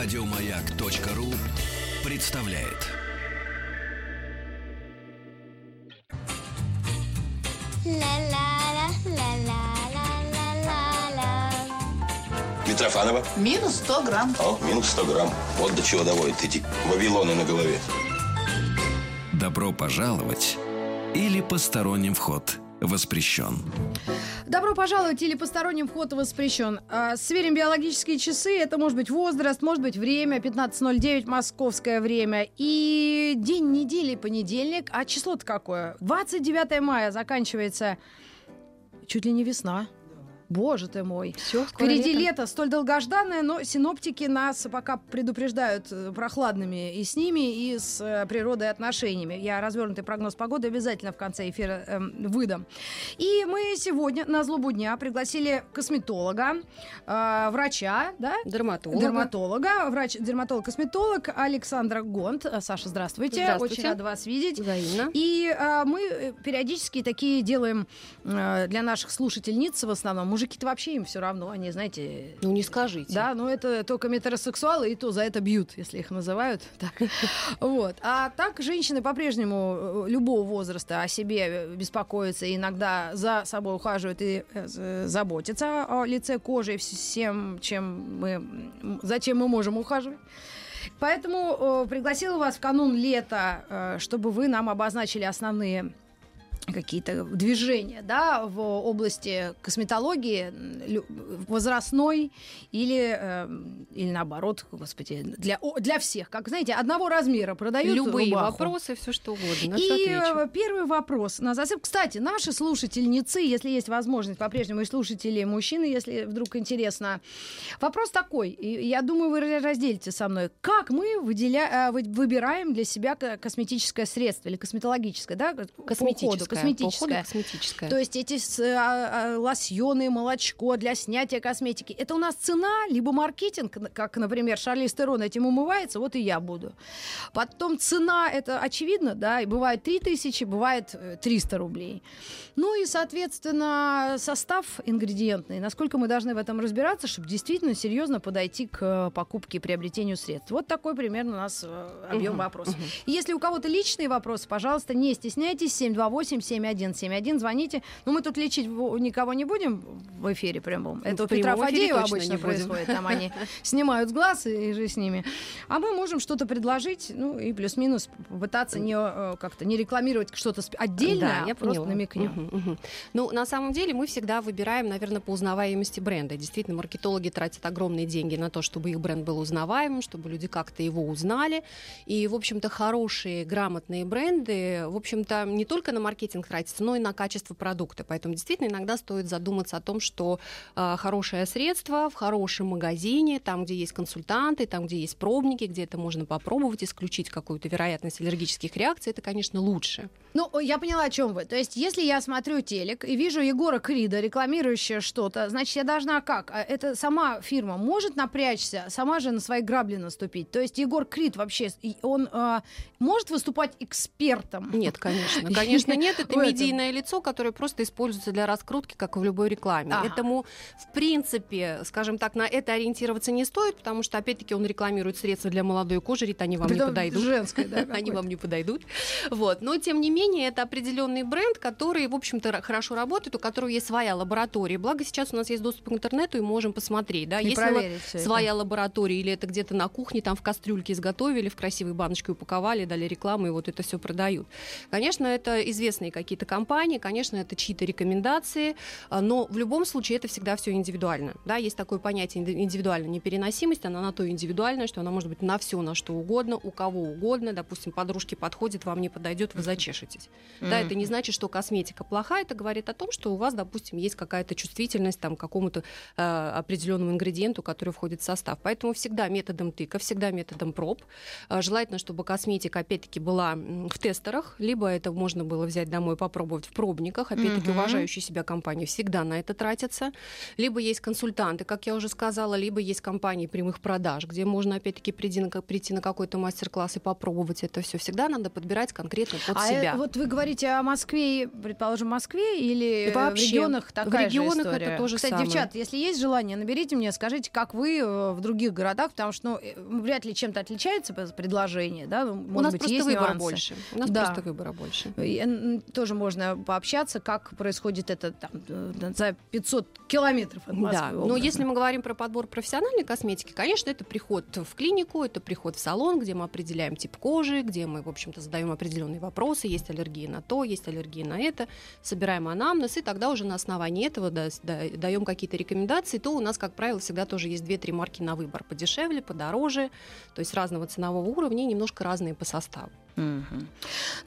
Радиомаяк.ру представляет. Митрофанова. Минус 100 грамм. О, минус 100 грамм. Вот до чего доводят эти вавилоны на голове. Добро пожаловать или посторонним вход воспрещен. Добро пожаловать или посторонним вход воспрещен. А, Сверим биологические часы. Это может быть возраст, может быть время. 15.09 московское время. И день недели понедельник. А число-то какое? 29 мая заканчивается чуть ли не весна. Боже ты мой. Все, Впереди лето. столь долгожданное, но синоптики нас пока предупреждают э, прохладными и с ними, и с э, природой отношениями. Я развернутый прогноз погоды обязательно в конце эфира э, выдам. И мы сегодня на злобу дня пригласили косметолога, э, врача, да? Дерматолога. Дерматолога, врач-дерматолог-косметолог Александра Гонт. Э, Саша, здравствуйте. Здравствуйте. Очень рада вас видеть. Взаимно. И э, мы периодически такие делаем э, для наших слушательниц в основном. Мужики-то вообще им все равно, они, знаете... Ну, не скажите. Да, но это только метросексуалы, и то за это бьют, если их называют. Так. Вот. А так женщины по-прежнему э, любого возраста о себе беспокоятся, и иногда за собой ухаживают и э, заботятся о лице, коже и всем, чем мы, зачем мы можем ухаживать. Поэтому э, пригласила вас в канун лета, э, чтобы вы нам обозначили основные какие-то движения да, в области косметологии возрастной или, э, или наоборот, господи, для, для всех. Как, знаете, одного размера продают Любые рубаху. вопросы, все что угодно. И отвечу. э, первый вопрос на засыпку. Кстати, наши слушательницы, если есть возможность, по-прежнему и слушатели мужчины, если вдруг интересно. Вопрос такой, и я думаю, вы разделите со мной. Как мы выделя... э, вы- выбираем для себя ко- косметическое средство или косметологическое, да? Косметическое. Косметическое. косметическое. То есть эти с- а, а, лосьоны, молочко для снятия косметики. Это у нас цена, либо маркетинг, как, например, Шарли Стерон этим умывается, вот и я буду. Потом цена, это очевидно, да, и бывает 3000, бывает э, 300 рублей. Ну и, соответственно, состав ингредиентный. Насколько мы должны в этом разбираться, чтобы действительно серьезно подойти к э, покупке и приобретению средств. Вот такой примерно у нас э, объем Мгм, вопросов. Если у кого-то личные вопросы, пожалуйста, не стесняйтесь. 728-7171, звоните. Но мы тут лечить никого не будем в эфире прямом. Это в у Петра Фадеева обычно происходит. Там они снимают с глаз и, и же с ними. А мы можем что-то предложить, ну и плюс-минус попытаться не, э, как-то не рекламировать что-то отдельное, Да, я а просто намекнем. Мгм, мгм. Ну, на самом деле, мы всегда выбираем, наверное, по узнаваемости бренда. Действительно, маркетологи тратят огромные деньги на то, чтобы их бренд был узнаваемым, чтобы люди как-то его узнали. И, в общем-то, хорошие, грамотные бренды, в общем-то, не только на маркетинг тратятся, но и на качество продукта. Поэтому, действительно, иногда стоит задуматься о том, что а, хорошее средство в хорошем магазине, там, где есть консультанты, там, где есть пробники, где это можно попробовать, исключить какую-то вероятность аллергических реакций, это, конечно, лучше. Ну, я поняла, о чем вы. То есть, если я смотрю телек и вижу Егора Крида, рекламирующего что-то, значит, я должна как? А Это сама фирма может напрячься, сама же на свои грабли наступить. То есть, Егор Крид вообще, он а, может выступать экспертом? Нет, конечно. Конечно, нет. Это медийное лицо, которое просто используется для раскрутки, как и в любой рекламе. Ага. Этому, в принципе, скажем так, на это ориентироваться не стоит, потому что, опять-таки, он рекламирует средства для молодой кожи, Рит, они вам не подойдут. женской, да, Они вам не подойдут. Вот. Но, тем не менее, это определенный бренд, который, в общем-то, хорошо работает, у которого есть своя лаборатория. Благо, сейчас у нас есть доступ к интернету, и можем посмотреть. Да? И Если проверить всё это. своя лаборатория, или это где-то на кухне, там в кастрюльке изготовили, в красивой баночке упаковали, дали рекламу, и вот это все продают. Конечно, это известные какие-то компании, конечно, это чьи-то рекомендации, а, но в любом случае это всегда все индивидуально. Да? Есть такое понятие инди- индивидуальная непереносимость, она на то индивидуальная, что она может быть на все, на что угодно, у кого угодно. Допустим, подружке подходит, вам не подойдет, вы зачешетесь. Да, это не значит, что косметика плохая, это говорит о том, что у вас, допустим, есть какая-то чувствительность там, к какому-то э, определенному ингредиенту, который входит в состав. Поэтому всегда методом тыка, всегда методом проб. Э, желательно, чтобы косметика, опять-таки, была в тестерах, либо это можно было взять домой попробовать в пробниках. Опять-таки, Мгм. уважающие себя компании всегда на это тратятся. Либо есть консультанты, как я уже сказала, либо есть компании прямых продаж, где можно, опять-таки, прийти на, прийти на какой-то мастер-класс и попробовать это все. Всегда надо подбирать конкретно под а себя. Э, вот вы говорите о Москве, предположим, Москве или И вообще, в регионах такая в регионах же это история? то же Кстати, самое. девчат, если есть желание, наберите мне, скажите, как вы э, в других городах, потому что ну, э, вряд ли чем-то отличается предложение, да? Ну, может У нас быть, просто есть выбора нюансы. больше. У нас Да. просто выбора больше. И, м, Тоже можно пообщаться, как происходит это там, э, за 500 километров от Москвы. Да, но если мы говорим про подбор профессиональной косметики, конечно, это приход в клинику, это приход в салон, где мы определяем тип кожи, где мы, в общем-то, задаем определенные вопросы, есть аллергия на то, есть аллергия на это, собираем анамнез, и тогда уже на основании этого да- да- даем какие-то рекомендации, то у нас, как правило, всегда тоже есть 2-3 марки на выбор, подешевле, подороже, то есть разного ценового уровня и немножко разные по составу. Мгм.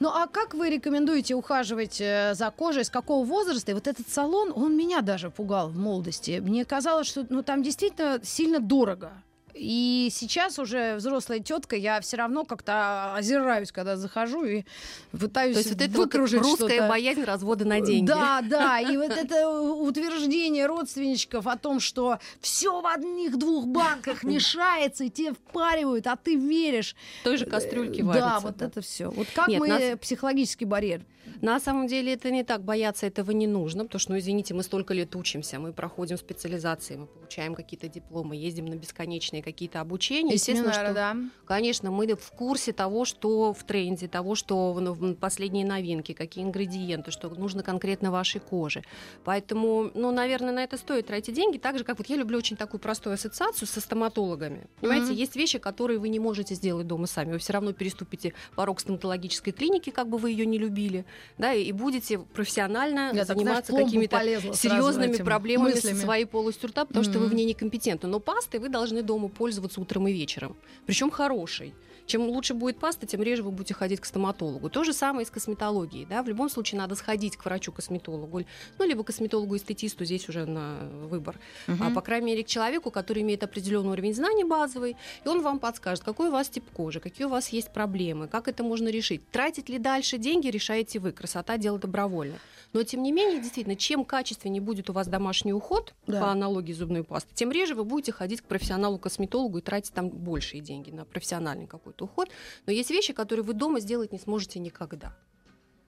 Ну а как вы рекомендуете ухаживать э, за кожей, с какого возраста? И вот этот салон, он меня даже пугал в молодости. Мне казалось, что ну, там действительно сильно дорого. И сейчас уже взрослая тетка, я все равно как-то озираюсь, когда захожу и пытаюсь То есть вот это вот русская что-то. боязнь развода на деньги. Да, да, и вот это утверждение родственничков о том, что все в одних двух банках мешается, и тебе впаривают, а ты веришь. Той же кастрюльке Э, варится. Да, вот это все. Вот как Нет, мы нас- психологический барьер? На самом деле это не так, бояться этого не нужно, потому что, ну, извините, мы столько лет учимся, мы проходим специализации, мы получаем какие-то дипломы, ездим на бесконечные какие-то обучения. Естественно, семинары, что, да. конечно, мы в курсе того, что в тренде, того, что ну, в последние новинки, какие ингредиенты, что нужно конкретно вашей коже. Поэтому, ну, наверное, на это стоит тратить деньги, так же, как вот я люблю очень такую простую ассоциацию со стоматологами. Понимаете, Мгм. есть вещи, которые вы не можете сделать дома сами. Вы все равно переступите порог стоматологической клиники, как бы вы ее не любили, да, и будете профессионально Я заниматься какими-то серьезными проблемами мыслями. со своей полостью рта, потому что вы в ней некомпетентны. Но пастой вы должны дома пользоваться утром и вечером. Причем хорошей. Чем лучше будет паста, тем реже вы будете ходить к стоматологу. То же самое и с косметологией. Да? В любом случае надо сходить к врачу-косметологу, ну, либо косметологу-эстетисту, здесь уже на выбор. А, Мгм. по крайней мере, к человеку, который имеет определенный уровень знаний базовый, и он вам подскажет, какой у вас тип кожи, какие у вас есть проблемы, как это можно решить. Тратить ли дальше деньги, решаете вы. Красота – дело добровольно. Но, тем не менее, действительно, чем качественнее будет у вас домашний уход, Да. по аналогии зубной пасты, тем реже вы будете ходить к профессионалу-косметологу и тратить там большие деньги на профессиональный какой-то уход. Но есть вещи, которые вы дома сделать не сможете никогда.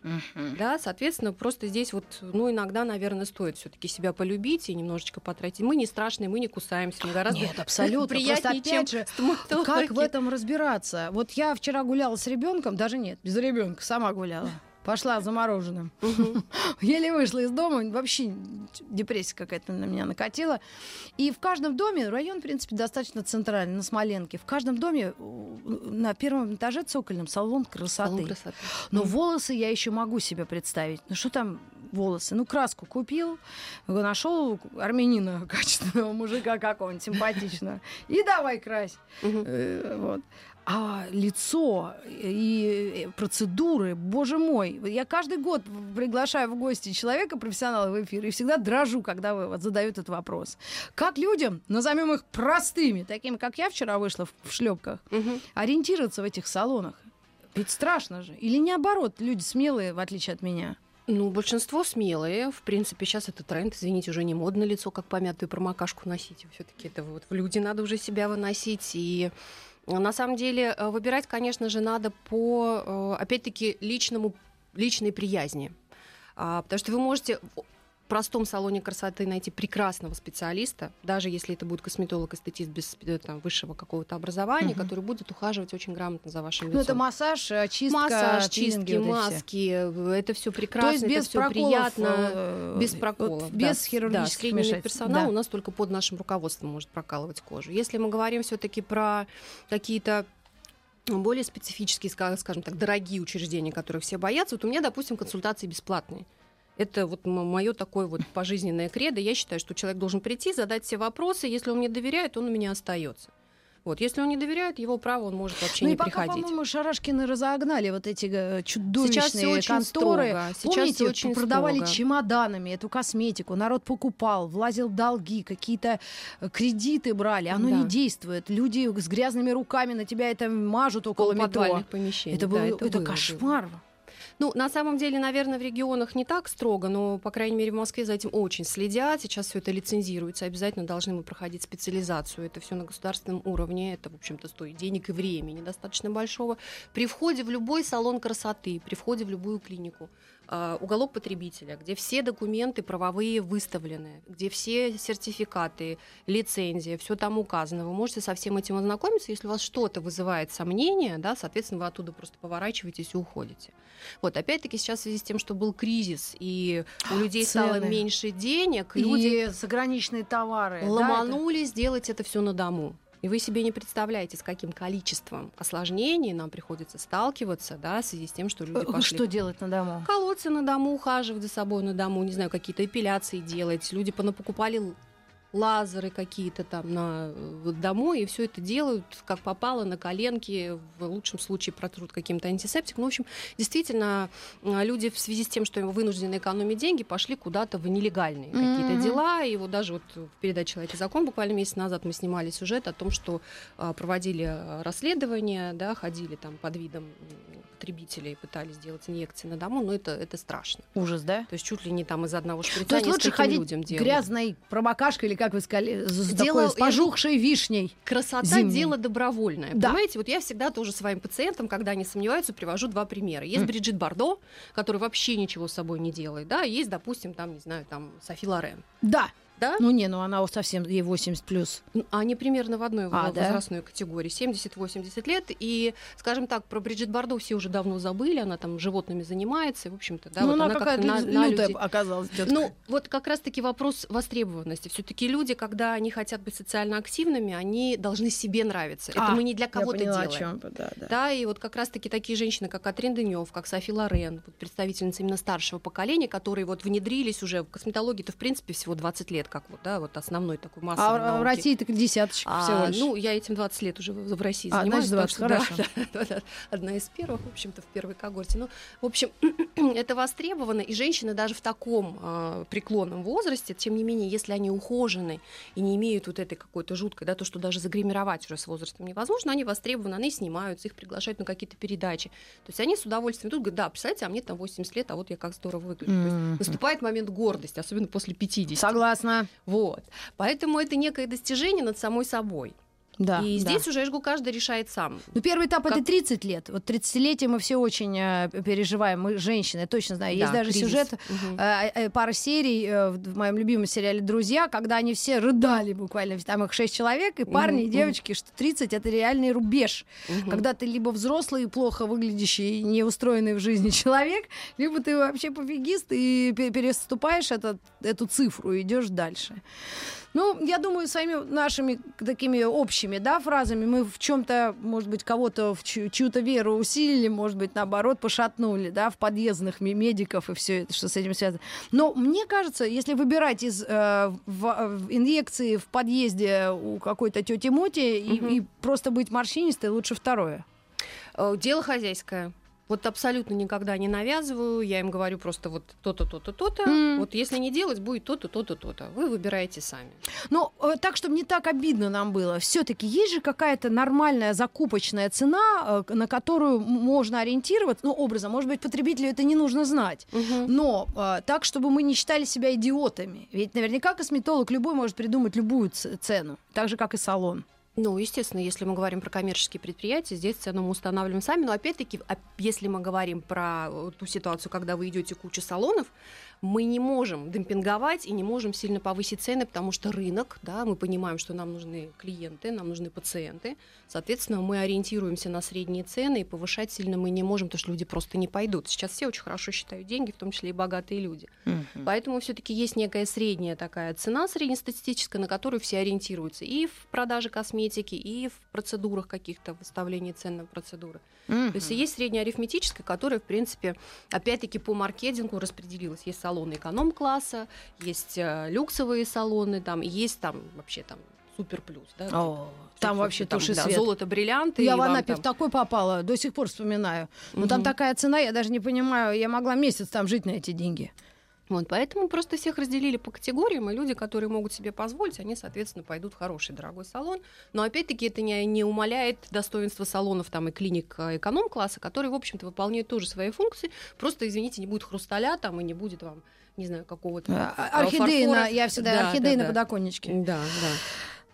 Мгм. Да, соответственно, просто здесь вот, ну, иногда, наверное, стоит все-таки себя полюбить и немножечко потратить. Мы не страшные, мы не кусаемся, мы гораздо Нет, абсолютно. приятнее, чем же, стоматологи. Как в этом разбираться? Вот я вчера гуляла с ребенком, даже нет, без ребенка, сама гуляла. Пошла за мороженым. Мгм. Еле вышла из дома, вообще депрессия какая-то на меня накатила. И в каждом доме, район, в принципе, достаточно центральный, на Смоленке, в каждом доме э, на первом этаже цокольном салон красоты. Салон красоты. Но волосы я еще могу себе представить. Ну что там волосы? Ну краску купил, нашел армянина качественного мужика какого-нибудь симпатичного. И давай крась. Э, Вот. А лицо и процедуры, боже мой, я каждый год приглашаю в гости человека, профессионала в эфир, и всегда дрожу, когда вы вот задают этот вопрос. Как людям, назовем их простыми, такими, как я вчера вышла в, шлепках, Мгм. ориентироваться в этих салонах? Ведь страшно же. Или наоборот, люди смелые, в отличие от меня. Ну, большинство смелые. В принципе, сейчас это тренд. Извините, уже не модно лицо, как помятую промокашку носить. Все-таки это вот в люди надо уже себя выносить. И э, на самом деле э, выбирать, конечно же, надо по, э, опять-таки, личному, личной приязни. А, Потому что вы можете простом салоне красоты найти прекрасного специалиста, даже если это будет косметолог-эстетист без э, там, высшего какого-то образования, Мгм. который будет ухаживать очень грамотно за вашим Ну, лицом. это массаж, э, чистка, Массаж, чистки, вот эти все. маски, э, это все прекрасно, То есть без это все приятно. Без вот проколов. без да. хирургических да, вмешательств. персонал Да. у нас только под нашим руководством может прокалывать кожу. Если мы говорим все-таки про какие-то более специфические, ска- скажем так, дорогие учреждения, которых все боятся, вот у меня, допустим, консультации бесплатные. Это вот мое такое вот пожизненное кредо. Я считаю, что человек должен прийти, задать все вопросы. Если он мне доверяет, он у меня остается. Вот. Если он не доверяет, его право, он может вообще ну не и пока, приходить. по-моему, Шарашкины разогнали вот эти э, чудовищные Сейчас очень конторы. строго. Сейчас Помните, очень продавали строго. чемоданами эту косметику, народ покупал, влазил долги, какие-то э, кредиты брали. Оно Да. не действует. Люди с грязными руками на тебя это мажут около метро. Помещений. Это, да, был, это, было, было. кошмар. Ну, на самом деле, наверное, в регионах не так строго, но, по крайней мере, в Москве за этим очень следят. Сейчас все это лицензируется. Обязательно должны мы проходить специализацию. Это все на государственном уровне. Это, в общем-то, стоит денег и времени достаточно большого. При входе в любой салон красоты, при входе в любую клинику, уголок потребителя, где все документы правовые выставлены, где все сертификаты, лицензия, все там указано. Вы можете со всем этим ознакомиться. Если у вас что-то вызывает сомнения, да, соответственно, вы оттуда просто поворачиваетесь и уходите. Вот, опять-таки, сейчас в связи с тем, что был кризис, и у людей Цены. стало меньше денег, И люди заграничные товары. да, это- ломанулись делать это все на дому. И вы себе не представляете, с каким количеством осложнений нам приходится сталкиваться, да, в связи с тем, что люди Э, пошли Что делать на дому? колоться на дому, ухаживать за собой на дому, не знаю, какие-то эпиляции делать. Люди понапокупали лазеры какие-то там на э, домой, и все это делают как попало на коленки, в лучшем случае протрут каким-то антисептиком. Ну, в общем, действительно, э, люди в связи с тем, что им вынуждены экономить деньги, пошли куда-то в нелегальные какие-то Мгм. дела. И вот даже вот в передаче «Человек и закон» буквально месяц назад мы снимали сюжет о том, что а, проводили расследование, да, ходили там под видом потребителей, пытались сделать инъекции на дому, но это, это страшно. Ужас, да? То есть чуть ли не там из одного шприца То есть лучше ходить людям делают. грязной промокашкой, или как вы сказали, с Дело- такой, с пожухшей вишней. Красота Зимний. дело добровольное. Да. Понимаете, вот я всегда тоже своим пациентам, когда они сомневаются, привожу два примера. Есть М. Бриджит Бардо, которая вообще ничего с собой не делает, да, есть, допустим, там, не знаю, там Софи Лорен. Да. Да? Ну не, ну она совсем ей 80 плюс. Ну, Они примерно в одной А, в- да? возрастной категории, 70-80 лет. И, скажем так, про Бриджит Бардо все уже давно забыли, она там животными занимается, в общем-то, да, ну вот она, она какая-то на, на людей- оказалась тётка. Ну, вот как раз-таки вопрос востребованности. Все-таки люди, когда они хотят быть социально активными, они должны себе нравиться. Это А, мы не для кого-то о делаем. чём вы, да, да. Да, и вот как раз-таки такие женщины, как Катрин Денев, как Софи Лорен, представительницы именно старшего поколения, которые вот внедрились уже в косметологии-то в принципе всего 20 лет, как вот, да, вот основной такой массовой А в- в науки. России так десяточка А, всего лишь. ну, я этим 20 лет уже в, в России А, занимаюсь. значит, так 20, что да, хорошо. да, да, да, одна из первых, в общем-то, в первой когорте. Ну, в общем, это востребовано, и женщины даже в таком а, преклонном возрасте, тем не менее, если они ухожены и не имеют вот этой какой-то жуткой, да, то, что даже загримировать уже с возрастом невозможно, они востребованы, они снимаются, их приглашают на какие-то передачи. То есть они с удовольствием идут, говорят, да, представляете, а мне там 80 лет, а вот я как здорово выгляжу. То есть наступает момент гордости, особенно после 50. Согласна. Вот. Поэтому это некое достижение над самой собой. Да. и да. здесь уже, я жгу, каждый решает сам. Ну, первый этап это Как- 30 лет. Вот 30-летие мы все очень э, переживаем. Мы женщины, я точно знаю. Есть Да, даже кризис. сюжет, Мгм. э, э, пара серий э, в моем любимом сериале «Друзья», когда они все рыдали буквально. Там их шесть человек, и парни, и Мгм, девочки, что 30 — это реальный рубеж. Мгм. Когда ты либо взрослый, плохо выглядящий, не устроенный в жизни человек, либо ты вообще пофигист и пе- переступаешь этот, эту цифру и идешь дальше. Ну, я думаю, своими нашими такими общими да, фразами мы в чем-то, может быть, кого-то в чью- чью-то веру усилили, может быть, наоборот, пошатнули, да, в подъездных ме- медиков и все это, что с этим связано. Но мне кажется, если выбирать из э, в- в инъекции в подъезде у какой-то тети Моти и, Мгм. и просто быть морщинистой, лучше второе. Э, Дело хозяйское. Вот абсолютно никогда не навязываю. Я им говорю просто вот то-то, то-то, то-то. М. Вот если не делать, будет то-то, то-то, то-то. Вы выбираете сами. Но э, так, чтобы не так обидно нам было, все-таки есть же какая-то нормальная закупочная цена, э, на которую можно ориентироваться, ну, образом, может быть, потребителю это не нужно знать. Но э, так, чтобы мы не считали себя идиотами. Ведь наверняка косметолог любой может придумать любую цену, так же, как и салон. Ну, естественно, если мы говорим про коммерческие предприятия, здесь цену мы устанавливаем сами. Но опять-таки, а если мы говорим про э, ту ситуацию, когда вы идете куча салонов, мы не можем демпинговать и не можем сильно повысить цены, потому что рынок, да, мы понимаем, что нам нужны клиенты, нам нужны пациенты. Соответственно, мы ориентируемся на средние цены, и повышать сильно мы не можем, потому что люди просто не пойдут. Сейчас все очень хорошо считают деньги, в том числе и богатые люди. Поэтому все-таки есть некая средняя такая цена, среднестатистическая, на которую все ориентируются и в продаже косметики, и в процедурах каких-то, выставлении цен на процедуры. То есть есть средняя арифметическая, которая, в принципе, опять-таки по маркетингу распределилась. Есть салоны эконом-класса, есть э, люксовые салоны, там, есть там вообще там супер плюс. Да, О, там всё- вообще там, тушь и да, свет. Золото, бриллианты. Я в Анапе там- в такой попала, до сих пор вспоминаю. Но там Мгм. такая цена, я даже не понимаю, я могла месяц там жить на эти деньги. Вот, поэтому просто всех разделили по категориям, и люди, которые могут себе позволить, они, соответственно, пойдут в хороший дорогой салон. Но опять-таки это не, не умаляет достоинства салонов там, и клиник э, эконом-класса, которые, в общем-то, выполняют тоже свои функции. Просто, извините, не будет хрусталя там и не будет вам не знаю, какого-то А, Орхидеи на, я всегда Да, орхидеи да, на да. подоконничке. Да, да.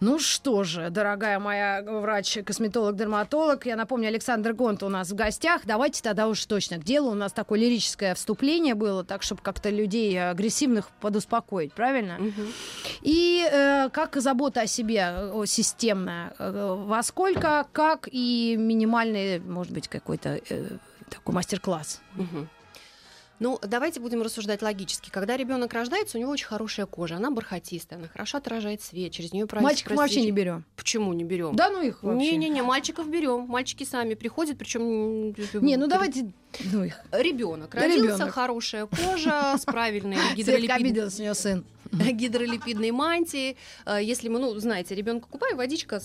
Ну что же, дорогая моя врач-косметолог-дерматолог, я напомню, Александр Гонт у нас в гостях. Давайте тогда уж точно к делу. У нас такое лирическое вступление было, так, чтобы как-то людей агрессивных подуспокоить, правильно? Мгм. И э, как забота о себе э, системная? Э, во сколько, как и минимальный, может быть, какой-то э, такой мастер-класс? Мгм. Ну, давайте будем рассуждать логически. Когда ребенок рождается, у него очень хорошая кожа, она бархатистая, она хорошо отражает свет, через нее Мальчиков мы вообще не берем. Почему не берем? Да ну их вообще. Не-не-не, мальчиков берем. Мальчики сами приходят, причем Не, ну давайте, ну их. Ребенок Да, родился, ребёнок. хорошая кожа с правильной гидролипидной у нее сын. гидролипидной мантии. Э, Если мы, ну, знаете, ребенка купаем, водичка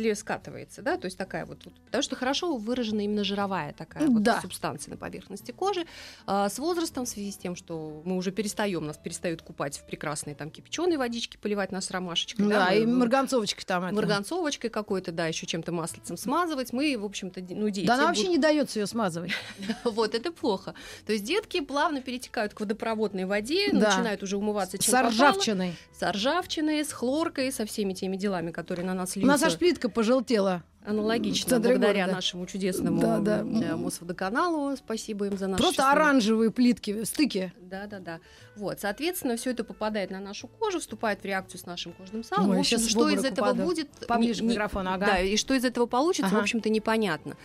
сле- скатывается, да, то есть такая вот, вот, потому что хорошо выражена именно жировая такая вот Да. субстанция на поверхности кожи. А С возрастом, в связи с тем, что мы уже перестаем, нас перестают купать в прекрасной там кипяченой водичке, поливать нас ромашечкой, Да, мы- и марганцовочка там. это. марганцовочкой какой-то, да, еще чем-то маслицем смазывать, мы, в общем-то, ну, дети. Да она будут- вообще не дается ее смазывать. Вот, это плохо. То есть детки плавно перетекают к водопроводной воде, Да. начинают уже умываться чем С ржавчиной. С ржавчиной, с хлоркой, со всеми теми делами, которые на нас У нас льются. аж плитка пожелтела. Аналогично, благодаря города. нашему чудесному Да, да. Мосводоканалу. Спасибо им за наш Просто счастливый- оранжевые плитки, стыки. Да, да, да. Вот, соответственно, все это попадает на нашу кожу, вступает в реакцию с нашим кожным салом. Ой, в общем, в что из этого упаду. будет? Поближе не- к микрофону, ага. Да, и что из этого получится, Ага. в общем-то, непонятно.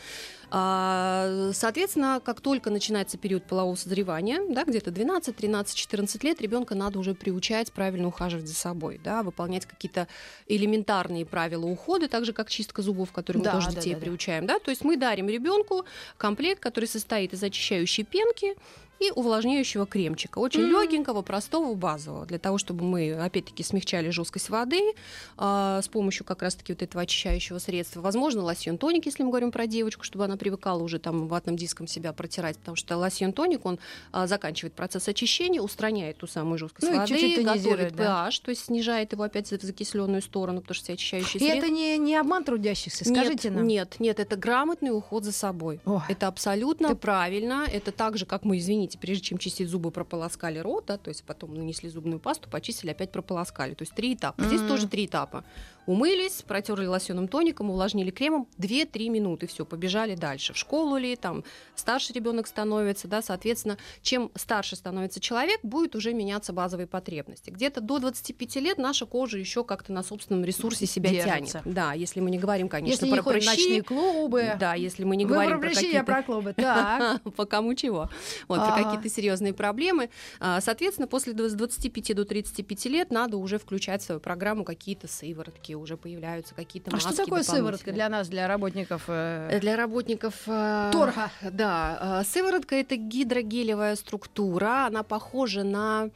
А, Соответственно, как только начинается период полового созревания, да, где-то 12, 13, 14 лет, ребенка надо уже приучать правильно ухаживать за собой, да, выполнять какие-то элементарные правила ухода, так же как чистка зубов, которые Да, мы тоже да, детей да, да. приучаем, да. То есть мы дарим ребенку комплект, который состоит из очищающей пенки и увлажняющего кремчика. Очень Мгм. легенького, простого, базового, для того, чтобы мы, опять-таки, смягчали жесткость воды а, с помощью как раз-таки вот этого очищающего средства. Возможно, лосьон тоник, если мы говорим про девочку, чтобы она привыкала уже там ватным диском себя протирать, потому что лосьон тоник, он а, заканчивает процесс очищения, устраняет ту самую жесткость Ну и воды, чуть-чуть тонизирует, готовит да. pH, то есть снижает его опять в закисленную сторону, потому что все очищающие И средства. это не, не обман трудящихся, скажите нет, нам. Нет, нет, это грамотный уход за собой. Ой. Это абсолютно Ты- правильно. Это так же, как мы, извините, прежде чем чистить зубы, прополоскали рот, да, то есть потом нанесли зубную пасту, почистили, опять прополоскали. То есть три этапа. Здесь Мгм. тоже три этапа. Умылись, протерли лосьоном тоником, увлажнили кремом, 2-3 минуты, все, побежали дальше. В школу ли, там, старше ребенок становится, да, соответственно, чем старше становится человек, будет уже меняться базовые потребности. Где-то до 25 лет наша кожа еще как-то на собственном ресурсе себя Держится. тянет. Да, если мы не говорим, конечно, Если про прыщи, ночные клубы. да, если мы не Вы говорим про про прыщи, я какие-то про клубы. Так. по кому чего. Вот, про Ага. какие-то серьезные проблемы. А, Соответственно, после дв- с 25 до 35 лет надо уже включать в свою программу какие-то сыворотки, уже появляются какие-то А маски что такое сыворотка для нас, для работников? э, Э, Для работников э, Торга. Да, э, сыворотка это гидрогелевая структура, она похожа на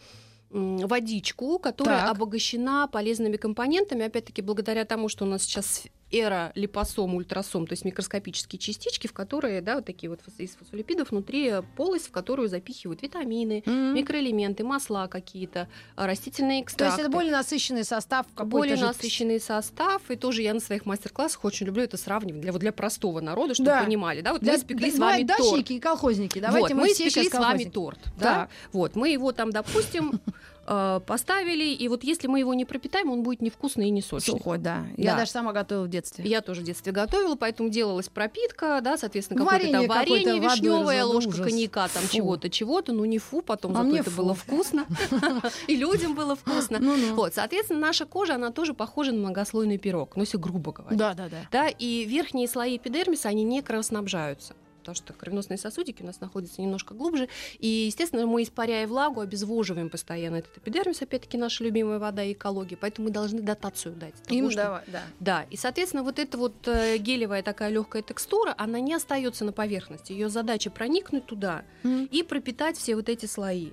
водичку, которая Так. обогащена полезными компонентами, опять-таки благодаря тому, что у нас сейчас эра липосом, ультрасом, то есть микроскопические частички, в которые, да, вот такие вот из фосфолипидов внутри э, полость, в которую запихивают витамины, м. микроэлементы, масла какие-то, а, растительные То экстракты. есть это более насыщенный состав какой-то более жидкости. насыщенный состав, и тоже я на своих мастер-классах очень люблю это сравнивать для, вот для простого народа, чтобы Да. понимали, да, вот Для, мы испекли да- с вами торт. и колхозники. Давайте вот, мы, мы все испекли с вами торт, да, Так. вот, мы его там, допустим, э, поставили, и вот если мы его не пропитаем, он будет невкусный и не сочный. Сухой, да. Я Да. даже сама готовила в детстве. Я тоже в детстве готовила, поэтому делалась пропитка, да, соответственно, Варенье какое-то там варенье водой вишневая, развела, ложка ужас. коньяка, там чего-то, чего-то, ну не фу, потом А зато это фу. было вкусно, и людям было вкусно. Ну-ну. Вот, соответственно, наша кожа, она тоже похожа на многослойный пирог, ну если грубо говоря. Да, да, да. Да, и верхние слои эпидермиса, они не кровоснабжаются потому что кровеносные сосудики у нас находятся немножко глубже. И, естественно, мы, испаряя влагу, обезвоживаем постоянно этот эпидермис, опять-таки, наша любимая вода и экология. Поэтому мы должны дотацию дать. того, Им что- давай, да. Да, и, соответственно, вот эта вот э, гелевая такая легкая текстура, она не остается на поверхности. Ее задача проникнуть туда М. и пропитать все вот эти слои.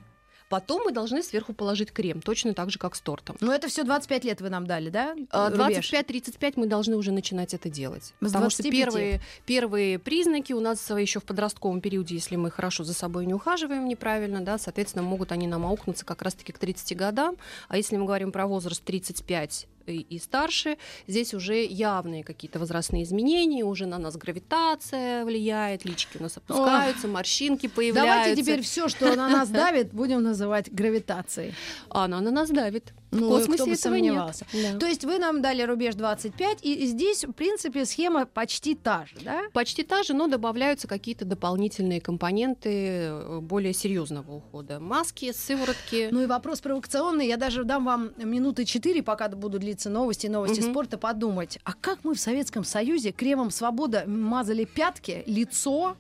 Потом мы должны сверху положить крем, точно так же, как с тортом. Ну, это все 25 лет вы нам дали, да? А, рубеж? 25-35 мы должны уже начинать это делать. С Потому что 25? первые, первые признаки у нас еще в подростковом периоде, если мы хорошо за собой не ухаживаем неправильно, да, соответственно, могут они нам аукнуться как раз-таки к 30 годам. А если мы говорим про возраст 35 и, и старше, здесь уже явные какие-то возрастные изменения, уже на нас гравитация влияет, лички у нас опускаются, морщинки появляются. Давайте теперь все, что на нас давит, будем называть гравитацией. Она на нас давит. Ну, в космосе этого сомневался. нет. Да. То есть вы нам дали рубеж 25, и здесь, в принципе, схема почти та же, да? Почти та же, но добавляются какие-то дополнительные компоненты э, более серьезного ухода. Маски, сыворотки. Ну и вопрос провокационный. Я даже дам вам минуты четыре, пока будут длиться новости, новости Мгм. спорта, подумать. А как мы в Советском Союзе кремом «Свобода» мазали пятки, лицо,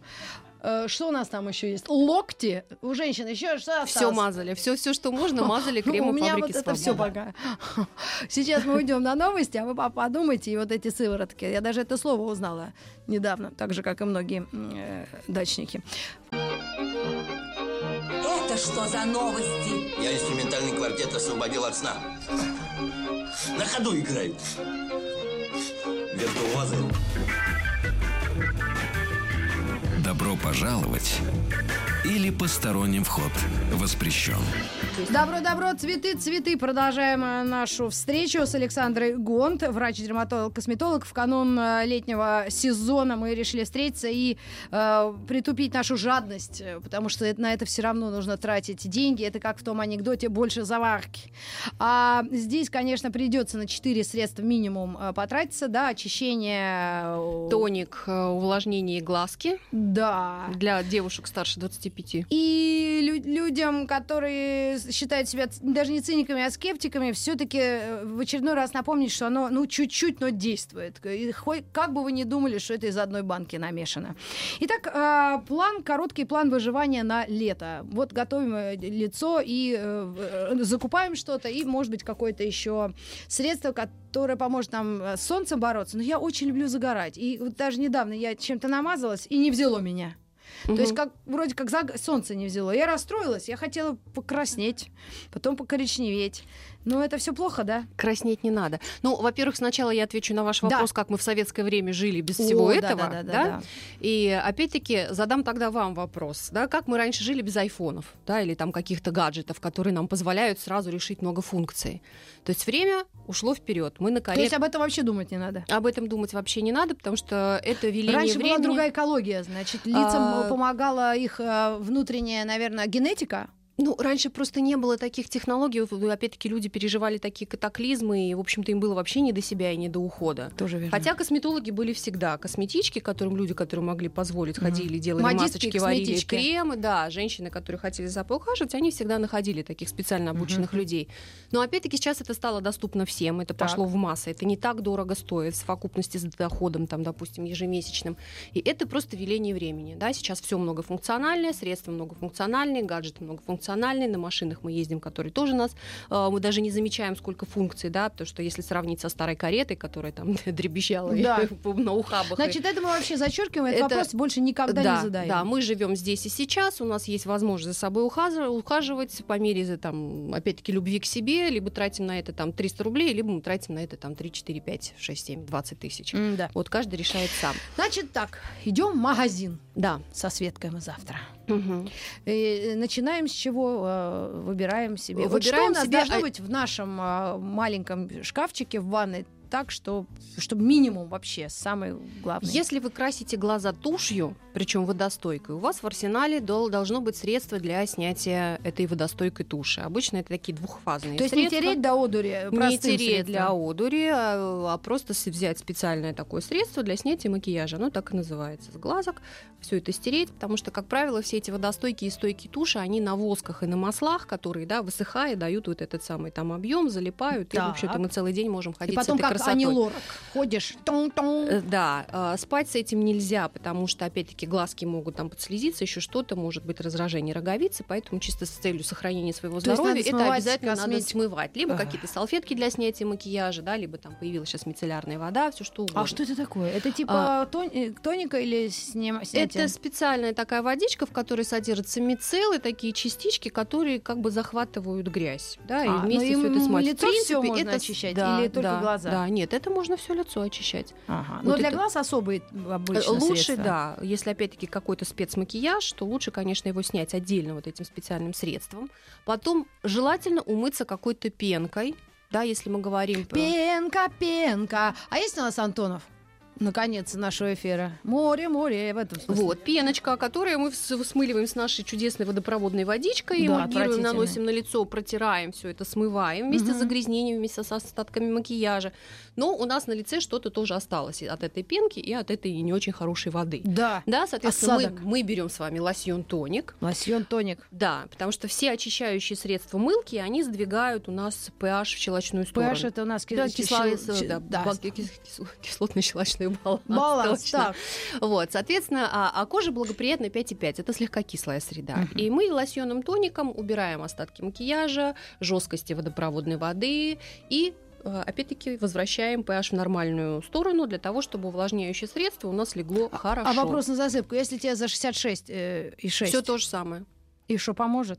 что у нас там еще есть? Локти. У женщин еще что Все осталось? мазали, все, все, что можно, мазали Ну, кремом У меня фабрики вот это все пока. Сейчас мы уйдем на новости, а вы по- подумайте, и вот эти сыворотки. Я даже это слово узнала недавно, так же, как и многие э, дачники. Это что за новости? Я инструментальный квартет освободил от сна. На ходу играют. Виртуозы. Добро пожаловать или посторонним вход воспрещен. Добро-добро, цветы, цветы. Продолжаем э, нашу встречу с Александрой Гонт, врач-дерматолог-косметолог. В канун э, летнего сезона мы решили встретиться и э, притупить нашу жадность, э, потому что на это все равно нужно тратить деньги. Это как в том анекдоте «больше заварки». А здесь, конечно, придется на 4 средства минимум потратиться, да, очищение... Тоник, увлажнение глазки Да. для девушек старше 25. И лю- людям, которые считают себя даже не циниками, а скептиками, все-таки в очередной раз напомнить, что оно, ну, чуть-чуть, но действует. И хоть- как бы вы ни думали, что это из одной банки намешано. Итак, а, план, короткий план выживания на лето. Вот готовим э, лицо и э, э, закупаем что-то, и, может быть, какое-то еще средство, которое поможет нам э, с солнцем бороться. Но я очень люблю загорать. И вот даже недавно я чем-то намазалась, и не взяло меня. То есть как вроде как за... солнце не взяло. Я расстроилась, я хотела покраснеть, потом покоричневеть. Но это все плохо, да? Краснеть не надо. Ну, во-первых, сначала я отвечу на ваш Да. вопрос, как мы в советское время жили без всего О, да, этого. да, да, да, да. И опять-таки задам тогда вам вопрос, да, как мы раньше жили без айфонов, да, или там каких-то гаджетов, которые нам позволяют сразу решить много функций. То есть время ушло вперед. Мы на То коре... есть об этом вообще думать не надо. Об этом думать вообще не надо, потому что это веление Раньше времени. была другая экология, значит, лицам А, помогала их э, внутренняя, наверное, генетика. Ну, раньше просто не было таких технологий. Опять-таки люди переживали такие катаклизмы, и, в общем-то, им было вообще не до себя и не до ухода. Тоже верно. Хотя косметологи были всегда. Косметички, которым люди, которые могли позволить, ходили, делали Модистки, масочки, варили кремы. Да, женщины, которые хотели за собой ухаживать, они всегда находили таких специально обученных людей. Но опять-таки сейчас это стало доступно всем, это Так. пошло в массы. Это не так дорого стоит в совокупности с доходом, там, допустим, ежемесячным. И это просто веление времени. Да? Сейчас все многофункциональное, средства многофункциональные, гаджеты многофункциональные, на машинах мы ездим, которые тоже нас, э, мы даже не замечаем, сколько функций, да, потому что если сравнить со старой каретой, которая там дребезжала и Да. на ухабах. и- Значит, это мы вообще зачеркиваем, этот Это- вопрос больше никогда да, не задаем. Да, мы живем здесь и сейчас, у нас есть возможность за собой ухаживать, по мере, там, опять-таки, любви к себе, либо тратим на это там 300 рублей, либо мы тратим на это там 3, 4, 5, 6, 7, 20 тысяч. Да. Вот каждый решает сам. Значит так, идем в магазин Да. со Светкой мы завтра. И начинаем с чего? Э, Выбираем себе. вот что Выбираем у нас себе, должно а- быть в нашем а, маленьком шкафчике в ванной так, что, чтобы минимум вообще самый главный. Если вы красите глаза тушью, причем водостойкой, у вас в арсенале дол- должно быть средство для снятия этой водостойкой туши. Обычно это такие двухфазные То есть не тереть до одури не тереть средством. для одури, а, а просто взять специальное такое средство для снятия макияжа. Оно так и называется. С глазок все это стереть, потому что, как правило, все эти водостойкие и стойкие туши, они на восках и на маслах, которые, да, высыхая, дают вот этот самый там объем, залипают, и, в Так. общем-то, мы целый день можем И ходить потом с этой как красотой. а не лорак. Ходишь, тон-тон. Э, Да, а, спать с этим нельзя, потому что, опять-таки, глазки могут там подслезиться, еще что-то, может быть раздражение роговицы, поэтому чисто с целью сохранения своего То здоровья надо это обязательно надо косметику. смывать. Либо какие-то салфетки для снятия макияжа, да, либо там появилась сейчас мицеллярная вода, все что угодно. А что это такое? Это типа тон- э, тоника или сним- снятие? Это специальная такая водичка, в которой содержатся мицеллы, такие частички, которые как бы захватывают грязь, да, и А, вместе ну, все это смывать. В лицо всё принципе, можно это очищать да, или только да, глаза? Да, нет, это можно все лицо очищать. Ага. Вот Но для это- глаз особый обычно Лучше, средство. да, если опять-таки какой-то спецмакияж, то лучше, конечно, его снять отдельно вот этим специальным средством. Потом желательно умыться какой-то пенкой, да, если мы говорим про... Пенка, пенка. А есть у нас Антонов? Наконец нашего эфира. Море, море, в этом смысле. Вот, пеночка, которую мы смыливаем с нашей чудесной водопроводной водичкой, эмульгируем, наносим на лицо, протираем все это, смываем вместе Мгм. с загрязнениями, вместе с остатками макияжа. Но у нас на лице что-то тоже осталось от этой пенки и от этой не очень хорошей воды. Да. Да, соответственно, мы, Осадок. мы берем с вами лосьон-тоник, Лосьон, тоник. Да, потому что все очищающие средства мылки, они сдвигают у нас pH в щелочную сторону. PH это у нас ки- Да, кисло- щел- да, да. кис- кис- кислотно-щелочной баланс. Баланс, точно. так. Вот, соответственно, а, а кожа благоприятная 5,5. Это слегка кислая среда. И мы лосьонным тоником убираем остатки макияжа, жесткости водопроводной воды и опять-таки возвращаем pH в нормальную сторону для того, чтобы увлажняющее средство у нас легло хорошо. А вопрос на засыпку. Если тебе за 66 э, и 6, Все то же самое. и что поможет?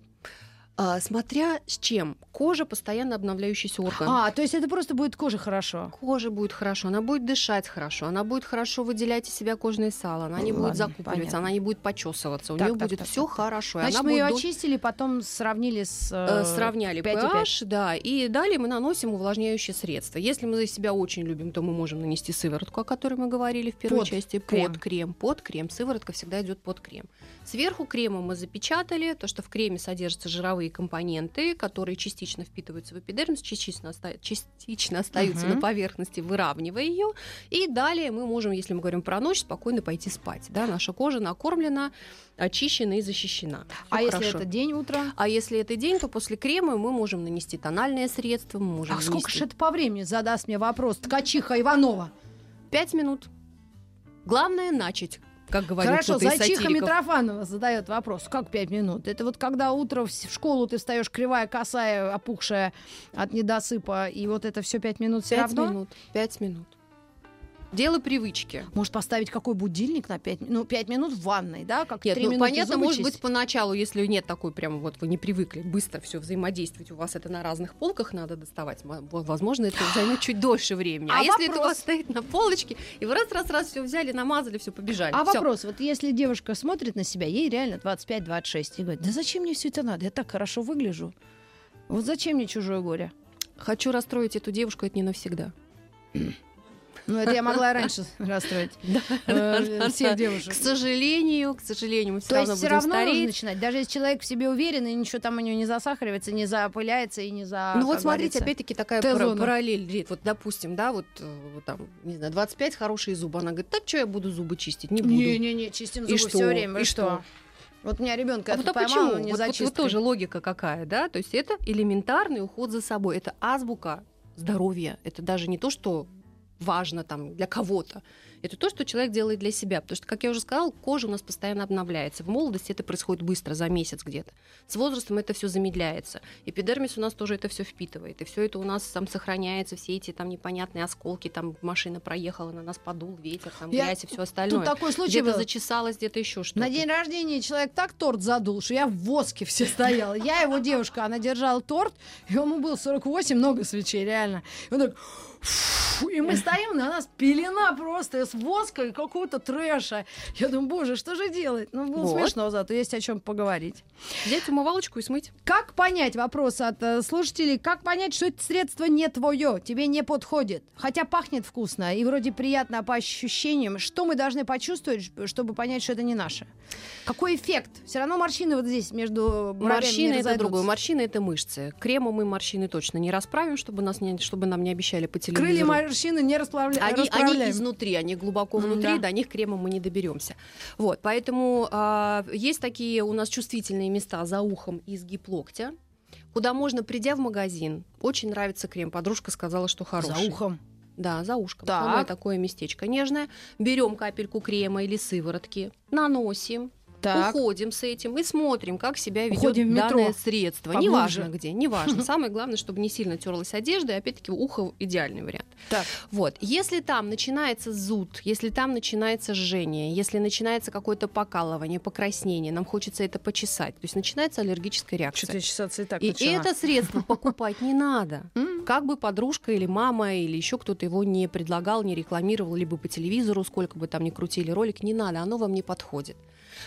А, смотря с чем. Кожа постоянно обновляющийся орган. А, то есть это просто будет коже хорошо. Кожа будет хорошо, она будет дышать хорошо, она будет хорошо выделять из себя кожное сало, она не Ладно, будет закупориваться, понятно. она не будет почесываться, у Так, нее так, будет так, все так. хорошо. Значит, она мы ее дол- очистили, потом сравнили с... э, э, сравняли 5,5. pH, да, и далее мы наносим увлажняющее средство. Если мы за себя очень любим, то мы можем нанести сыворотку, о которой мы говорили в первой Под части, крем. под крем, под крем. Сыворотка всегда идет под крем. Сверху крема мы запечатали, то, что в креме содержатся жировые компоненты, которые частично впитываются в эпидермис, частично, оста- частично остаются Мгм. на поверхности, выравнивая ее. И далее мы можем, если мы говорим про ночь, спокойно пойти спать. Да? Наша кожа накормлена, очищена и защищена. А Всё если хорошо. это день, утро? А если это день, то после крема мы можем нанести тональное средство, мы можем А сколько нанести же это по времени задаст мне вопрос? Ткачиха Иванова. 5 минут. Главное начать, как говорит Хорошо, Зайчиха. Митрофанова задает вопрос. Как пять минут? Это вот когда утром в школу ты встаешь кривая, косая, опухшая от недосыпа, и вот это все пять минут все Пять равно? минут. Пять минут. Дело привычки. Может поставить какой будильник на пять минут? Ну, пять минут в ванной, да? Как Нет, три ну минуты понятно, зубы может быть, поначалу, если нет такой прям вот вы не привыкли быстро все взаимодействовать, у вас это на разных полках надо доставать, мо- во- возможно, это займет чуть дольше времени. А, А если это у вопрос? вас стоит на полочке, и вы раз-раз-раз все взяли, намазали, все побежали. А Всё. вопрос, вот если девушка смотрит на себя, ей реально 25-26, и говорит, да зачем мне все это надо? Я так хорошо выгляжу. Вот зачем мне чужое горе? Хочу расстроить эту девушку, это не навсегда. Ну, это я могла раньше расстроить э, всех девушек. К сожалению, к сожалению, мы все То равно есть все равно нужно начинать, даже если человек в себе уверен, и ничего там у него не засахаривается, не запыляется и не за... Ну вот смотрите, опять-таки такая параллель. Вот, допустим, да, вот, э, там, не знаю, 25 хорошие зубы. Она говорит, так что я буду зубы чистить? Не буду. Не-не-не, чистим зубы все время. И что? Вот у меня ребенка А вот а поймала, почему? не Вот, вот- вот тоже логика какая, да? То есть это элементарный уход за собой. Это азбука здоровья. Это даже не то, что важно там для кого-то. Это то, что человек делает для себя. Потому что, как я уже сказала, кожа у нас постоянно обновляется. В молодости это происходит быстро, за месяц где-то. С возрастом это все замедляется. Эпидермис у нас тоже это все впитывает. И все это у нас там сохраняется, все эти там непонятные осколки, там машина проехала, на нас подул ветер, там Я- грязь и все Тут остальное. такой случай Где-то был. зачесалось, где-то еще что-то. На день рождения человек так торт задул, что я в воске все стояла. Я его девушка, она держала торт, и ему было 48, много свечей, реально. И он так... «Фу», И мы стоим, на нас пелена просто с воска и какого-то трэша. Я думаю, боже, что же делать? Ну, было Вот. смешно, зато есть о чем поговорить. Взять умывалочку и смыть. Как понять, вопрос от э, слушателей, как понять, что это средство не твое, тебе не подходит, хотя пахнет вкусно и вроде приятно по ощущениям, что мы должны почувствовать, чтобы понять, что это не наше? Какой эффект? Все равно морщины вот здесь между Морщины это другое. Морщины это мышцы. Кремом мы морщины точно не расправим, чтобы, нас не, чтобы нам не обещали по телевизору. Крылья морщины не расправля... Они, они изнутри, они глубоко внутри, да. до них кремом мы не доберемся. Вот, поэтому а, есть такие у нас чувствительные места за ухом и изгиб локтя, куда можно, придя в магазин, очень нравится крем. Подружка сказала, что хороший. За ухом. Да, за ушком. Так. Самое такое местечко нежное. Берем капельку крема или сыворотки, наносим, Так. уходим с этим и смотрим, как себя ведет метро. данное средство. Поглубже. Неважно где, неважно. Самое главное, чтобы не сильно терлась одежда, и опять-таки ухо идеальный вариант. Так. Вот. Если там начинается зуд, если там начинается жжение, если начинается какое-то покалывание, покраснение, нам хочется это почесать, то есть начинается аллергическая реакция. Что-то чесаться и так И начала. это средство покупать не надо. Как бы подружка или мама или еще кто-то его не предлагал, не рекламировал, либо по телевизору, сколько бы там ни крутили ролик, не надо, оно вам не подходит.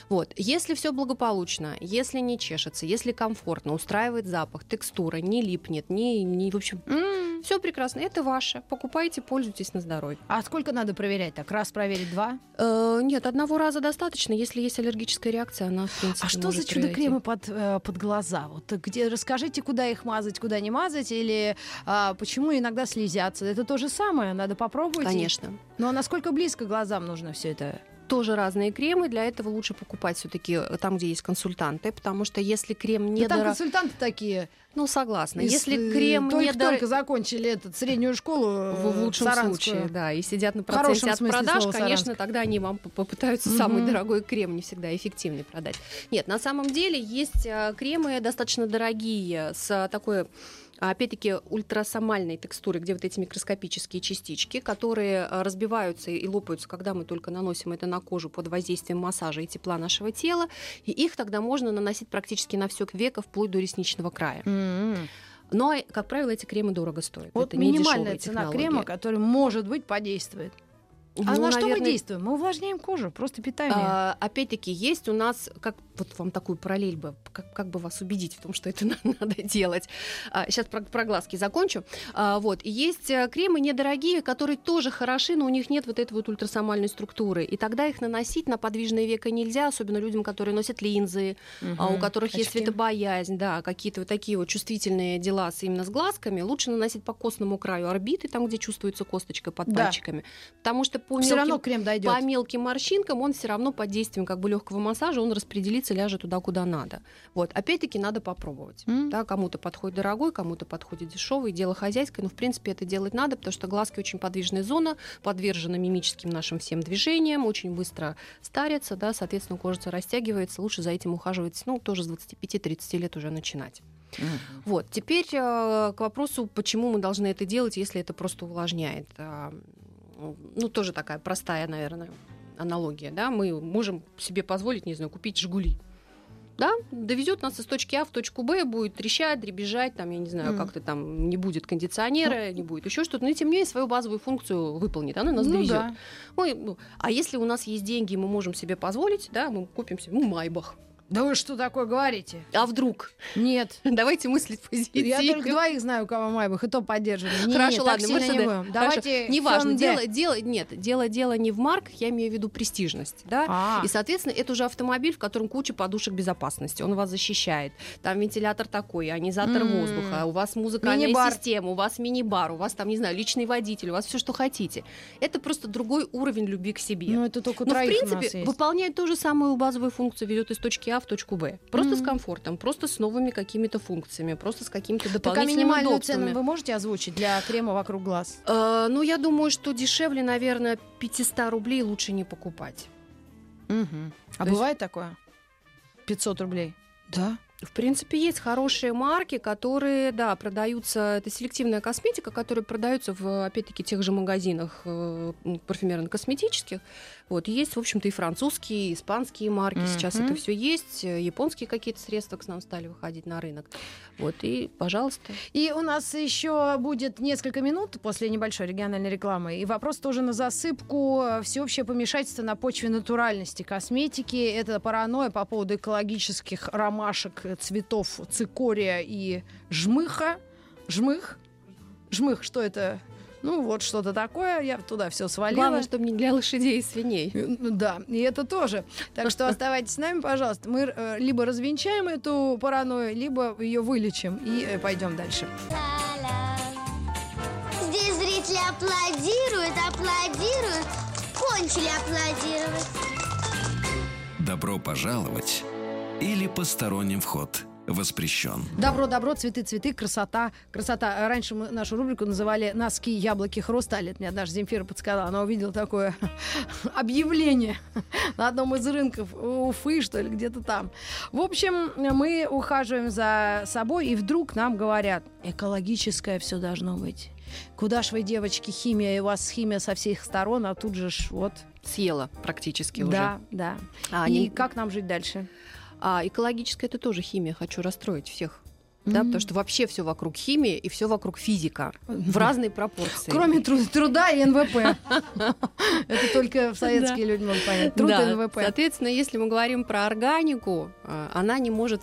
Вот. Если все благополучно, если не чешется, если комфортно, устраивает запах, текстура, не липнет, не, не в общем, М. все прекрасно, это ваше. Покупайте, пользуйтесь на здоровье. А сколько надо проверять? Так, раз проверить, два? Э, нет, одного раза достаточно. Если есть аллергическая реакция, она, в принципе, А что за чудо-кремы под, э, под глаза? Вот где расскажите, куда их мазать, куда не мазать, или а, почему иногда слезятся? Это то же самое, надо попробовать. Конечно. Ну а насколько близко глазам нужно все это? Тоже разные кремы. Для этого лучше покупать все-таки там, где есть консультанты, потому что если крем Да не там дорог... консультанты такие. Ну, согласна. из, Если э, крем не дорог... только закончили этот, среднюю школу В э, лучшем саранскую. случае, да, и сидят на проценте от продаж, конечно, Саранск. тогда они вам попытаются Мгм. самый дорогой крем не всегда эффективный продать. Нет, на самом деле есть э, кремы достаточно дорогие с такой опять-таки ультрасомальной текстурой, где вот эти микроскопические частички, которые э, разбиваются и лопаются, когда мы только наносим это на кожу под воздействием массажа и тепла нашего тела, и их тогда можно наносить практически на все веко, вплоть до ресничного края. М-м. Но, как правило, эти кремы дорого стоят. Вот Это минимальная цена технологии. крема, который, может быть, подействует. А Ну, на что мы наверное, действуем? Мы увлажняем кожу, просто питаем её. А, опять-таки, есть у нас, как вот вам такую параллель бы, как, как бы вас убедить в том, что это на- надо делать. сейчас про, про глазки закончу. А, вот. И есть э, кремы недорогие, которые тоже хороши, но у них нет вот этой вот ультрасомальной структуры. И тогда их наносить на подвижное веко нельзя, особенно людям, которые носят линзы, а, у которых есть Очки. светобоязнь, да, какие-то вот такие вот чувствительные дела с, именно с глазками, лучше наносить по костному краю орбиты, там, где чувствуется косточка под Да. пальчиками. Потому что по Все мелким равно крем дойдет. по мелким морщинкам он все равно под действием как бы легкого массажа он распределится, ляжет туда, куда надо. Вот, опять-таки надо попробовать. М. Да, кому-то подходит дорогой, кому-то подходит дешевый, дело хозяйское, но в принципе это делать надо, потому что глазки очень подвижная зона, подвержена мимическим нашим всем движениям, очень быстро старятся, да, соответственно, кожица растягивается, лучше за этим ухаживать, ну, тоже с 25-30 лет уже начинать. Вот, теперь э, к вопросу, почему мы должны это делать, если это просто увлажняет. А, Ну, тоже такая простая, наверное, аналогия, да, мы можем себе позволить, не знаю, купить «Жигули», да, довезет нас из точки А в точку Б, будет трещать, дребезжать, там, я не знаю, Мгм. как-то там не будет кондиционера, не будет еще что-то, но тем не менее свою базовую функцию выполнит, она нас Ну довезет. да. Ой, ну, а если у нас есть деньги, мы можем себе позволить, да, мы купим себе, ну, Майбах. Да вы что такое говорите? А вдруг? Нет. Давайте мыслить позитивно. Я только двоих знаю, у кого Майбах, и то поддерживаю. Не, Хорошо, не, так ладно, сильно не будем. Давайте Неважно, дело, дело, нет, дело, дело не в марках, я имею в виду престижность, да, А. и, соответственно, это уже автомобиль, в котором куча подушек безопасности, он вас защищает, там вентилятор такой, ионизатор М. воздуха, у вас музыкальная Мини-бар. система, у вас мини-бар, у вас там, не знаю, личный водитель, у вас все, что хотите. Это просто другой уровень любви к себе. Ну, это только Но, в принципе, выполняет ту же самую базовую функцию, ведет из точки А в точку Б. Просто с Мгм. комфортом, просто с новыми какими-то функциями, просто с какими-то Так а дополнительными минимальную удобствами. цену вы можете озвучить для крема вокруг глаз? Э, ну, я думаю, что дешевле, наверное, 500 рублей лучше не покупать. А То есть- бывает такое? 500 рублей? Да. В принципе, есть хорошие марки, которые, да, продаются. Это селективная косметика, которая продается в, опять-таки, тех же магазинах э, парфюмерно-косметических. Вот есть, в общем-то, и французские, и испанские марки. Сейчас Мгм. это все есть. Э, Японские какие-то средства к нам стали выходить на рынок. Вот и, пожалуйста. И у нас еще будет несколько минут после небольшой региональной рекламы. И вопрос тоже на засыпку. Всеобщее помешательство на почве натуральности косметики. Это паранойя по поводу экологических ромашек, цветов цикория и жмыха. Жмых? Жмых, что это? Ну, вот что-то такое. Я туда все свалила. Главное, чтобы не для лошадей и свиней. Э, ну Да, и это тоже. Так что оставайтесь с нами, пожалуйста. Мы э, либо развенчаем эту паранойю, либо ее вылечим и э, пойдем дальше. Здесь зрители аплодируют, аплодируют, кончили аплодировать. Добро пожаловать или посторонним вход воспрещен. Добро, добро, цветы, цветы, красота, красота. Раньше мы нашу рубрику называли «Носки, яблоки, хрусталь». Мне однажды Земфира подсказала. Она увидела такое объявление на одном из рынков Уфы, что ли, где-то там. В общем, мы ухаживаем за собой, и вдруг нам говорят, экологическое все должно быть. Куда ж вы, девочки, химия, и у вас химия со всех сторон, а тут же ж вот. Съела практически уже. Да, да. А и они- как нам жить дальше? А экологическая это тоже химия. Хочу расстроить всех. Да, потому что вообще все вокруг химии и все вокруг физика в разной пропорции. Кроме тру- труда и НВП. Это только советские люди могут понять. Труд и НВП. Соответственно, если мы говорим про органику, э, она не может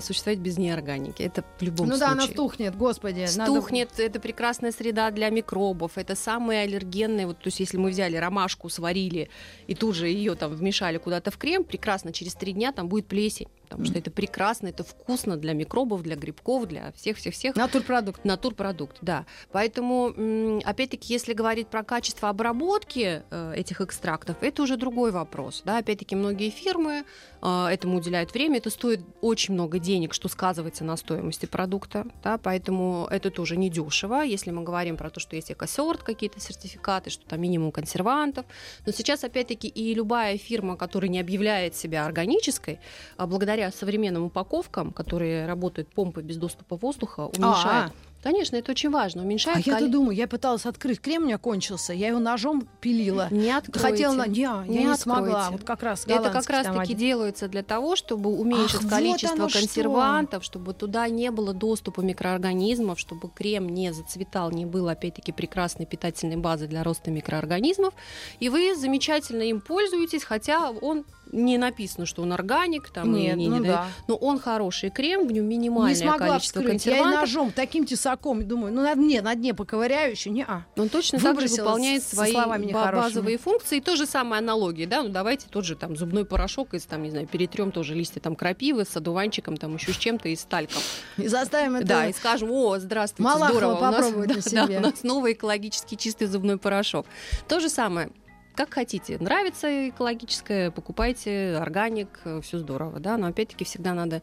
существовать без неорганики. Это в любом Ну да, она случае. стухнет, господи. Стухнет, это прекрасная среда для микробов, это самые аллергенные. Вот, то есть, если мы взяли ромашку, сварили и тут же ее там вмешали куда-то в крем, прекрасно, через три дня там будет плесень. Потому что это прекрасно, это вкусно для микробов, для грибков, для всех-всех-всех. Натурпродукт. Натурпродукт, да. Поэтому, опять-таки, если говорить про качество обработки э, этих экстрактов, это уже другой вопрос. Да? Опять-таки, многие фирмы э, этому уделяют время. Это стоит очень много денег, что сказывается на стоимости продукта. Да? Поэтому это тоже недешево. Если мы говорим про то, что есть экосорт, какие-то сертификаты, что там минимум консервантов. Но сейчас, опять-таки, и любая фирма, которая не объявляет себя органической, а благодаря современным упаковкам, которые работают помпой без доступа воздуха, уменьшает. Конечно, это очень важно. А Уменьшает я-то думаю, я пыталась открыть, крем у меня кончился, я его ножом пилила. Не откройте. Хотела, на... не, я не, смогла. откройте. Вот как раз Это как раз таки один. делается для того, чтобы уменьшить Ах, вот количество что. консервантов, чтобы туда не было доступа микроорганизмов, чтобы крем не зацветал, не был опять-таки прекрасной питательной базой для роста микроорганизмов. И вы замечательно им пользуетесь, хотя он не написано, что он органик, там, Нет, не- ну не- да. но он хороший крем, в нем Не минимальное смогла количество вскрыть. Я и консервантов. ножом таким тесаком, думаю, ну на дне, на дне поковыряю еще, не а. Он точно так же выполняет свои базовые функции. И то же самое аналогии, да, ну давайте тот же там зубной порошок из, там, не знаю, перетрем тоже листья там крапивы с одуванчиком, там еще с чем-то и с тальком. И заставим это... Да, и скажем, о, здравствуйте, Малахова здорово, у нас, да, да, у нас новый экологически чистый зубной порошок. То же самое. Как хотите. Нравится экологическое, покупайте, органик, все здорово, да, но опять-таки всегда надо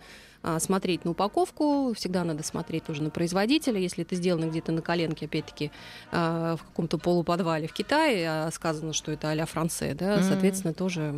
смотреть на упаковку, всегда надо смотреть тоже на производителя. Если это сделано где-то на коленке, опять-таки, а, в каком-то полуподвале в Китае, а сказано, что это а-ля Франце, да, Мгм. соответственно, тоже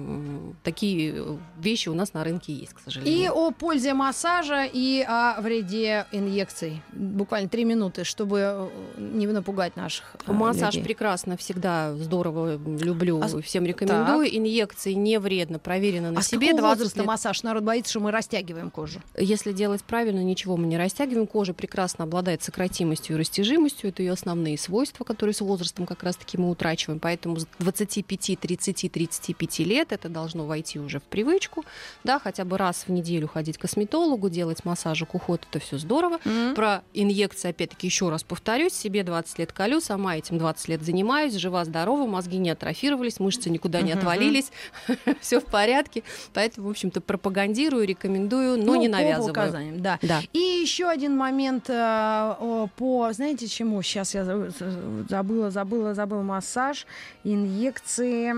такие вещи у нас на рынке есть, к сожалению. И о пользе массажа, и о вреде инъекций. Буквально три минуты, чтобы э, не напугать наших Массаж людей. прекрасно, всегда здорово, люблю, А всем рекомендую. Инъекции не вредно, проверено на А себе. какого 20 возраста лет. массаж? Народ боится, что мы растягиваем кожу. Если делать правильно, ничего мы не растягиваем. Кожа прекрасно обладает сократимостью и растяжимостью. Это ее основные свойства, которые с возрастом как раз-таки мы утрачиваем. Поэтому с 25, 30, 35 лет это должно войти уже в привычку. Да, хотя бы раз в неделю ходить к косметологу, делать массажик, уход, это все здорово. Про инъекции, опять-таки, еще раз повторюсь, себе 20 лет колю, сама этим 20 лет занимаюсь, жива-здорова, мозги не атрофировались, мышцы никуда не отвалились, все в порядке. Поэтому, в общем-то, пропагандирую, рекомендую, но Ну, не по навязываю. указаниям, да. Да. И еще один момент э, по, знаете, чему? Сейчас я за- за- забыла, забыла, забыла. Массаж, инъекции.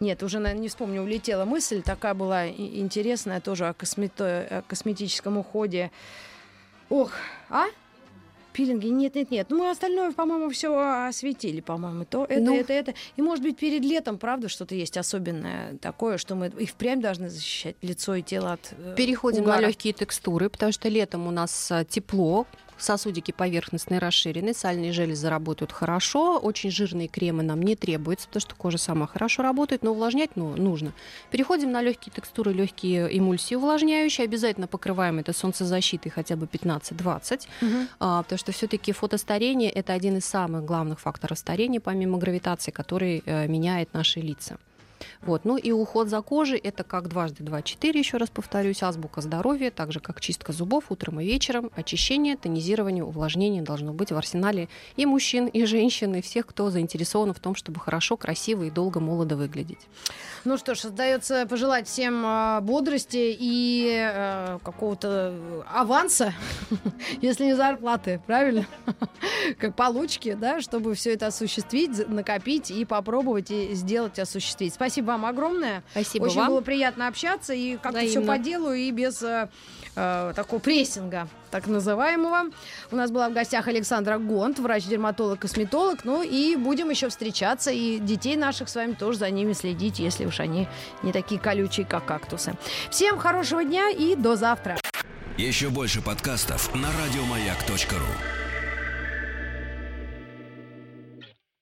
Нет, уже наверное, не вспомню, улетела мысль. Такая была интересная тоже о, космето- о косметическом уходе. Ох, а? Пилинги, нет, нет, нет. Ну, мы остальное, по-моему, все осветили, по-моему. То это, Ну. это, это. И, может быть, перед летом, правда, что-то есть особенное такое, что мы и впрямь должны защищать лицо и тело от э, Переходим угара. на легкие текстуры, потому что летом у нас а, тепло, сосудики поверхностные расширены, сальные железы работают хорошо, очень жирные кремы нам не требуются, потому что кожа сама хорошо работает, но увлажнять ну, нужно. Переходим на легкие текстуры, легкие эмульсии увлажняющие. Обязательно покрываем это солнцезащитой хотя бы 15-20, Мгм. а, потому что все-таки фотостарение это один из самых главных факторов старения, помимо гравитации, который э, меняет наши лица. Вот. Ну и уход за кожей это как дважды два четыре, еще раз повторюсь, азбука здоровья, так же как чистка зубов утром и вечером, очищение, тонизирование, увлажнение должно быть в арсенале и мужчин, и женщин, и всех, кто заинтересован в том, чтобы хорошо, красиво и долго молодо выглядеть. Ну что ж, остается пожелать всем а, бодрости и э, какого-то э, аванса, если не зарплаты, правильно? Как получки, да, чтобы все это осуществить, накопить и попробовать и сделать осуществить. Спасибо вам огромное. Спасибо Очень вам. было приятно общаться и как-то все по делу и без э, э, такого прессинга, так называемого. У нас была в гостях Александра Гонт, врач-дерматолог, косметолог. Ну и будем еще встречаться и детей наших с вами тоже за ними следить, если уж они не такие колючие, как кактусы. Всем хорошего дня и до завтра. Еще больше подкастов на радиомаяк.ру.